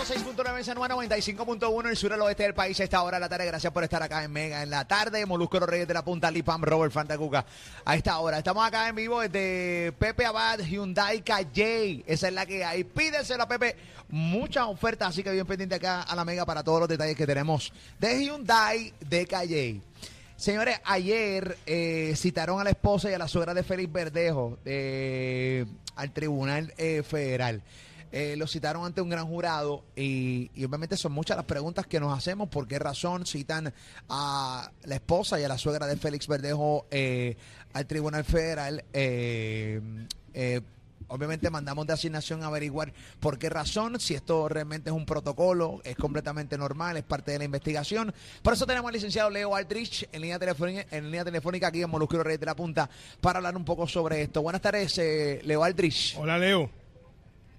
106.9 San Juan, 95.1 el sur al oeste del país a esta hora de la tarde. Gracias por estar acá en Mega en la tarde. Molusco Los Reyes de la Punta, Lipam, Robert Fantacuca. A esta hora estamos acá en vivo desde Pepe Abad, Hyundai Calle. Esa es la que hay. Pídesela, Pepe. Muchas ofertas, así que bien pendiente acá a la Mega para todos los detalles que tenemos de Hyundai de Calle. Señores, ayer eh, citaron a la esposa y a la suegra de Félix Verdejo eh, al Tribunal eh, Federal. Eh, lo citaron ante un gran jurado y, y obviamente son muchas las preguntas que nos hacemos. ¿Por qué razón citan a la esposa y a la suegra de Félix Verdejo eh, al Tribunal Federal? Eh, eh, Obviamente mandamos de asignación a averiguar por qué razón, si esto realmente es un protocolo, es completamente normal, es parte de la investigación. Por eso tenemos al licenciado Leo Aldrich en línea telefónica, en línea telefónica aquí en Molusquero Reyes de la Punta para hablar un poco sobre esto. Buenas tardes, eh, Leo Aldrich. Hola, Leo.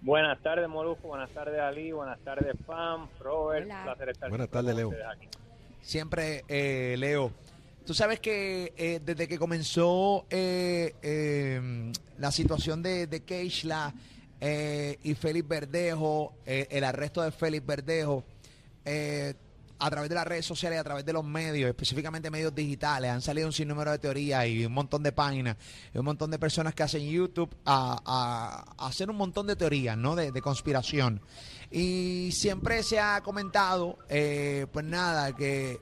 Buenas tardes, Molusco. Buenas tardes, Ali. Buenas tardes, Pam, Robert. Hola. Un placer estar Buenas tardes, Leo. aquí. Siempre, eh, Leo. Tú sabes que eh, desde que comenzó eh, eh, la situación de, de Keishla eh, y Félix Verdejo, eh, el arresto de Félix Verdejo, eh, a través de las redes sociales, a través de los medios, específicamente medios digitales, han salido un sinnúmero de teorías y un montón de páginas, un montón de personas que hacen YouTube a, a- a hacer un montón de teorías, ¿no? De, de conspiración. Y siempre se ha comentado, eh, pues nada, que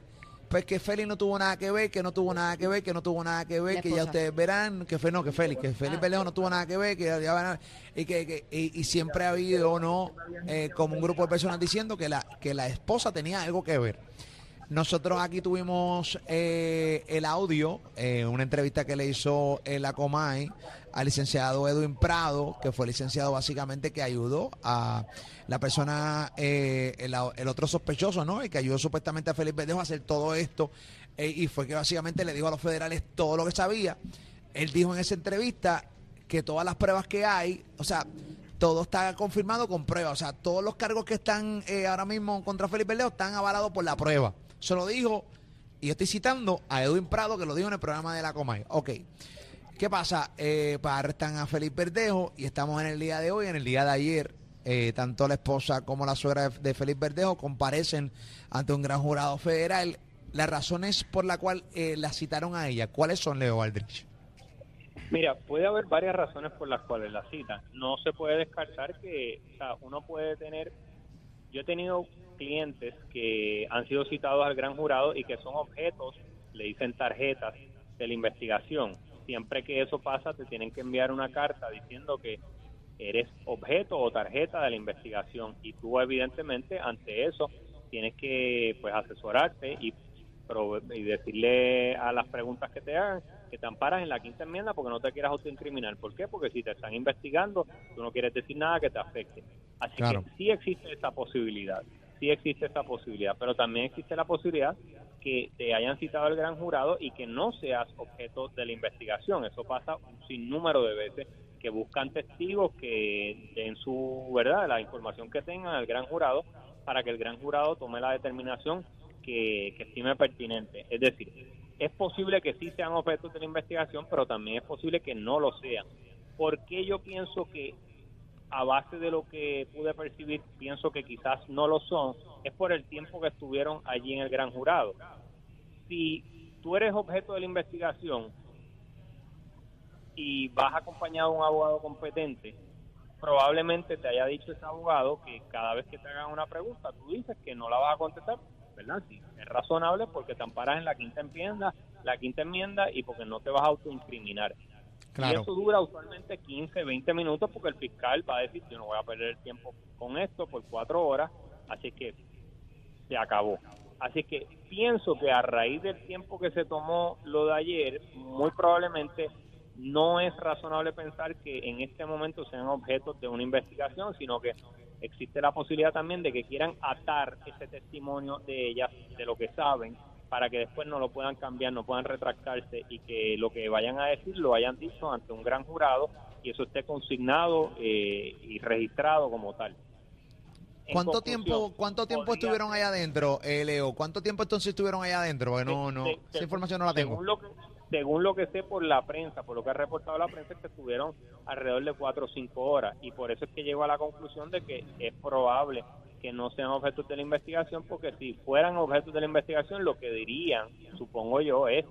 pues que Félix no tuvo nada que ver, que no tuvo nada que ver, que no tuvo nada que ver, que ya ustedes verán, que fue no, que Félix, que Félix Ah. Verdejo no tuvo nada que ver, que ya, ya verán, y que, que- y, y siempre ha habido, ¿no? Eh, como un grupo de personas diciendo que la, que la esposa tenía algo que ver. Nosotros aquí tuvimos eh, el audio, eh, una entrevista que le hizo en la Comay al licenciado Edwin Prado, que fue licenciado básicamente que ayudó a la persona, eh, el, otro sospechoso, ¿no? El que ayudó supuestamente a Félix Verdejo a hacer todo esto, eh, y fue que básicamente le dijo a los federales todo lo que sabía. Él dijo en esa entrevista que todas las pruebas que hay, o sea, todo está confirmado con pruebas. O sea, todos los cargos que están eh, ahora mismo contra Felipe Verdejo están avalados por la prueba. Se lo dijo, y yo estoy citando a Edwin Prado, que lo dijo en el programa de la Comay. Ok. ¿Qué pasa? Eh, arrestan a Felipe Verdejo y estamos en el día de hoy, en el día de ayer. eh, tanto la esposa como la suegra de, de Felipe Verdejo comparecen ante un gran jurado federal. Las razones por la cual eh, la citaron a ella, ¿cuáles son, Leo Aldrich? Mira, puede haber varias razones por las cuales la citan. No se puede descartar que o sea, uno puede tener... Yo he tenido clientes que han sido citados al gran jurado y que son objetos, le dicen tarjetas de la investigación. Siempre que eso pasa, te tienen que enviar una carta diciendo que eres objeto o tarjeta de la investigación y tú evidentemente ante eso tienes que pues asesorarte y, y decirle a las preguntas que te hagan que te amparas en la quinta enmienda porque no te quieras autoincriminar. ¿Por qué? Porque si te están investigando, tú no quieres decir nada que te afecte. Así Claro. que sí existe esa posibilidad, sí existe esa posibilidad, pero también existe la posibilidad que te hayan citado al gran jurado y que no seas objeto de la investigación. Eso pasa un sinnúmero de veces que buscan testigos que den su verdad, la información que tengan al gran jurado para que el gran jurado tome la determinación que, que estime pertinente. Es decir, es posible que sí sean objetos de la investigación, pero también es posible que no lo sean. ¿Por qué yo pienso que a base de lo que pude percibir, pienso que quizás no lo son, es por el tiempo que estuvieron allí en el gran jurado. Si tú eres objeto de la investigación y vas acompañado de un abogado competente, probablemente te haya dicho ese abogado que cada vez que te hagan una pregunta, tú dices que no la vas a contestar, ¿verdad? Sí, es razonable porque te amparas en la quinta enmienda, la quinta enmienda y porque no te vas a autoincriminar. Y eso dura usualmente 15, 20 minutos porque el fiscal va a decir, yo no voy a perder el tiempo con esto por cuatro horas, así que se acabó. Así que pienso que a raíz del tiempo que se tomó lo de ayer, muy probablemente no es razonable pensar que en este momento sean objetos de una investigación, sino que existe la posibilidad también de que quieran atar ese testimonio de ellas, de lo que saben, para que después no lo puedan cambiar, no puedan retractarse y que lo que vayan a decir lo hayan dicho ante un gran jurado y eso esté consignado eh, y registrado como tal. En ¿Cuánto tiempo, cuánto tiempo podría estuvieron allá adentro, eh, Leo? ¿Cuánto tiempo entonces estuvieron allá adentro? Porque no, no, Se- esa información no la tengo. Según lo, que, según lo que sé por la prensa, por lo que ha reportado la prensa, es que estuvieron alrededor de cuatro o cinco horas. Y por eso es que llego a la conclusión de que es probable que no sean objetos de la investigación, porque si fueran objetos de la investigación, lo que dirían, supongo yo, es,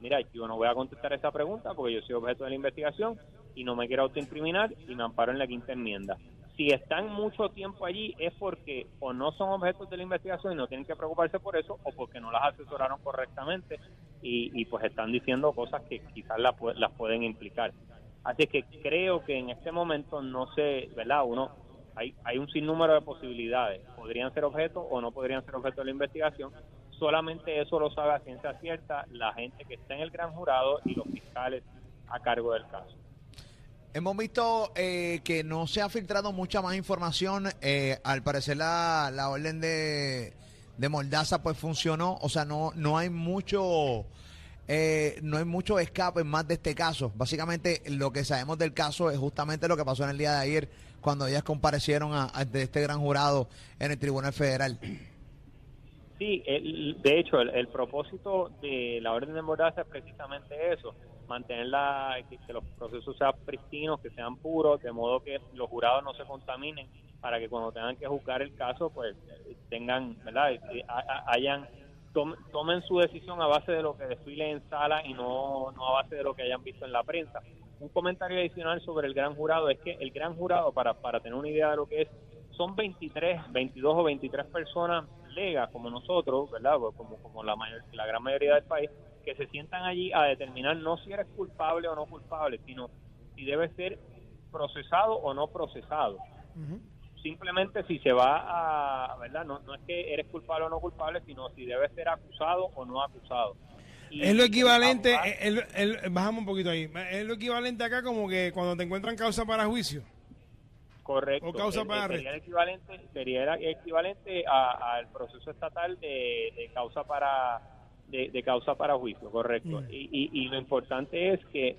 mira, yo no voy a contestar esa pregunta porque yo soy objeto de la investigación y no me quiero autoincriminar y me amparo en la quinta enmienda. Si están mucho tiempo allí es porque o no son objetos de la investigación y no tienen que preocuparse por eso o porque no las asesoraron correctamente y, pues están diciendo cosas que quizás las, las pueden implicar. Así que creo que en este momento no sé, ¿verdad? Uno hay, hay un sinnúmero de posibilidades. Podrían ser objetos o no podrían ser objetos de la investigación. Solamente eso lo sabe a ciencia cierta la gente que está en el gran jurado y los fiscales a cargo del caso. Hemos visto eh, que no se ha filtrado mucha más información. Eh, al parecer la, la orden de, de Mordaza pues funcionó. O sea, no, no hay mucho... Eh, no hay mucho escape más de este caso. Básicamente lo que sabemos del caso es justamente lo que pasó en el día de ayer cuando ellas comparecieron a, este gran jurado en el Tribunal Federal. Sí, de hecho, el, propósito de la orden de mordaza es precisamente eso, mantener la, que, los procesos sean pristinos, que sean puros, de modo que los jurados no se contaminen, para que cuando tengan que juzgar el caso, pues tengan, ¿verdad? hayan tomen su decisión a base de lo que desfile en sala y no, no a base de lo que hayan visto en la prensa un comentario adicional sobre el gran jurado es que el gran jurado, para, para tener una idea de lo que es, son 23, 22 o 23 personas legas como nosotros, ¿verdad? Pues como, como la, mayor, la gran mayoría del país, que se sientan allí a determinar no si eres culpable o no culpable, sino si debe ser procesado o no procesado. Simplemente si se va a, ¿verdad? No, no es que eres culpable o no culpable, sino si debe ser acusado o no acusado es lo equivalente, el, bajamos un poquito ahí, es lo equivalente acá como que cuando te encuentran causa para juicio. Correcto. O causa para sería el equivalente, sería equivalente al proceso estatal de, causa para de, causa para juicio, correcto. Mm. Y, y, lo importante es que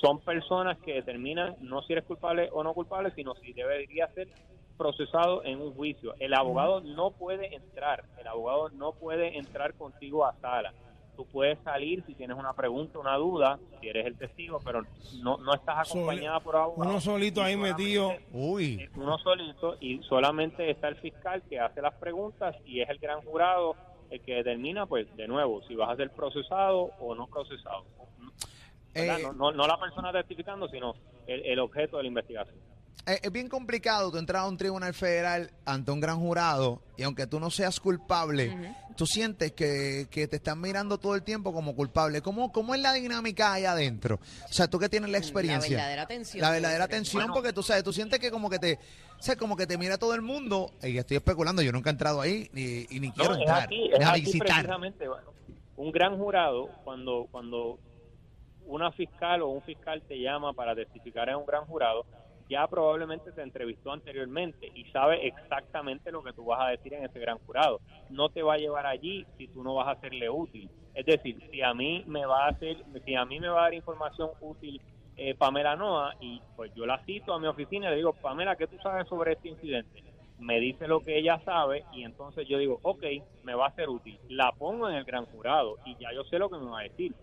son personas que determinan no si eres culpable o no culpable, sino si debería ser procesado en un juicio. El abogado no puede entrar, el abogado no puede entrar contigo a sala tú puedes salir si tienes una pregunta, una duda, si eres el testigo, pero no, no estás acompañada por abogado. Uno solito ahí metido. Uy. Uno solito y solamente está el fiscal que hace las preguntas y es el gran jurado el que determina, pues, de nuevo, si vas a ser procesado o no procesado. Eh, no, no, la persona testificando, sino el objeto de la investigación. Eh, es bien complicado tú entrar a un tribunal federal ante un gran jurado y aunque tú no seas culpable, tú sientes que, te están mirando todo el tiempo como culpable. ¿Cómo, ¿Cómo es la dinámica ahí adentro? O sea, tú que tienes la experiencia. La verdadera tensión. La verdadera tensión porque tú sabes, tú sientes que como que te, o como que te mira todo el mundo y estoy especulando, yo nunca he entrado ahí ni, y ni quiero entrar. a visitar. un gran jurado cuando cuando una fiscal o un fiscal te llama para testificar en un gran jurado, ya probablemente te entrevistó anteriormente y sabe exactamente lo que tú vas a decir en ese gran jurado. No te va a llevar allí si tú no vas a serle útil. Es decir, si a mí me va a hacer, si a mí me va a dar información útil eh, Pamela Noa y pues yo la cito a mi oficina y le digo, Pamela, ¿qué tú sabes sobre este incidente? Me dice lo que ella sabe y entonces yo digo, ok, me va a ser útil. La pongo en el gran jurado y ya yo sé lo que me va a decir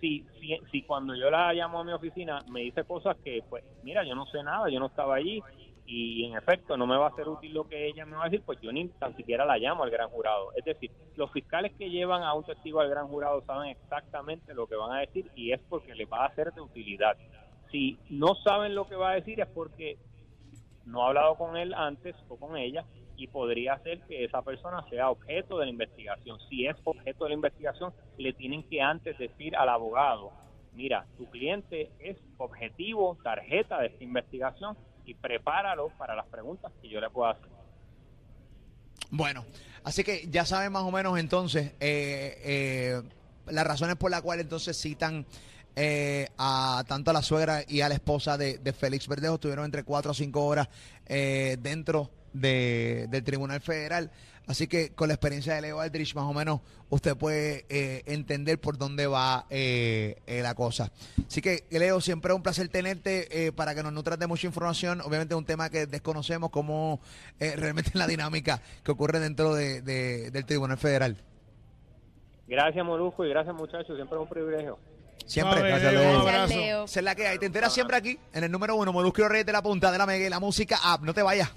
si, si, cuando yo la llamo a mi oficina me dice cosas que, pues, mira, yo no sé nada, yo no estaba allí y en efecto no me va a ser útil lo que ella me va a decir, pues yo ni tan siquiera la llamo al gran jurado. Es decir, los fiscales que llevan a un testigo al gran jurado saben exactamente lo que van a decir y es porque les va a ser de utilidad. Si no saben lo que va a decir es porque no ha hablado con él antes o con ella y podría ser que esa persona sea objeto de la investigación. Si es objeto de la investigación, le tienen que antes decir al abogado, mira, tu cliente es objetivo, tarjeta de esta investigación y prepáralo para las preguntas que yo le pueda hacer. Bueno, así que ya saben más o menos entonces eh, eh, las razones por las cuales entonces citan eh, a tanto a la suegra y a la esposa de, de Félix Verdejo. Estuvieron entre cuatro o cinco horas dentro de, del Tribunal Federal. Así que con la experiencia de Leo Aldrich, más o menos, usted puede eh, entender por dónde va eh, eh, la cosa. Así que, Leo, siempre es un placer tenerte para que nos nutres de mucha información. Obviamente es un tema que desconocemos, cómo realmente la dinámica que ocurre dentro de, del Tribunal Federal. Gracias, Morujo, y gracias, muchachos. Siempre es un privilegio. Siempre. gracias, Leo. Es la que hay. Te enteras siempre aquí, en el número uno, Molusco Reyes de la Punta de la Mega, la música app. No te vayas.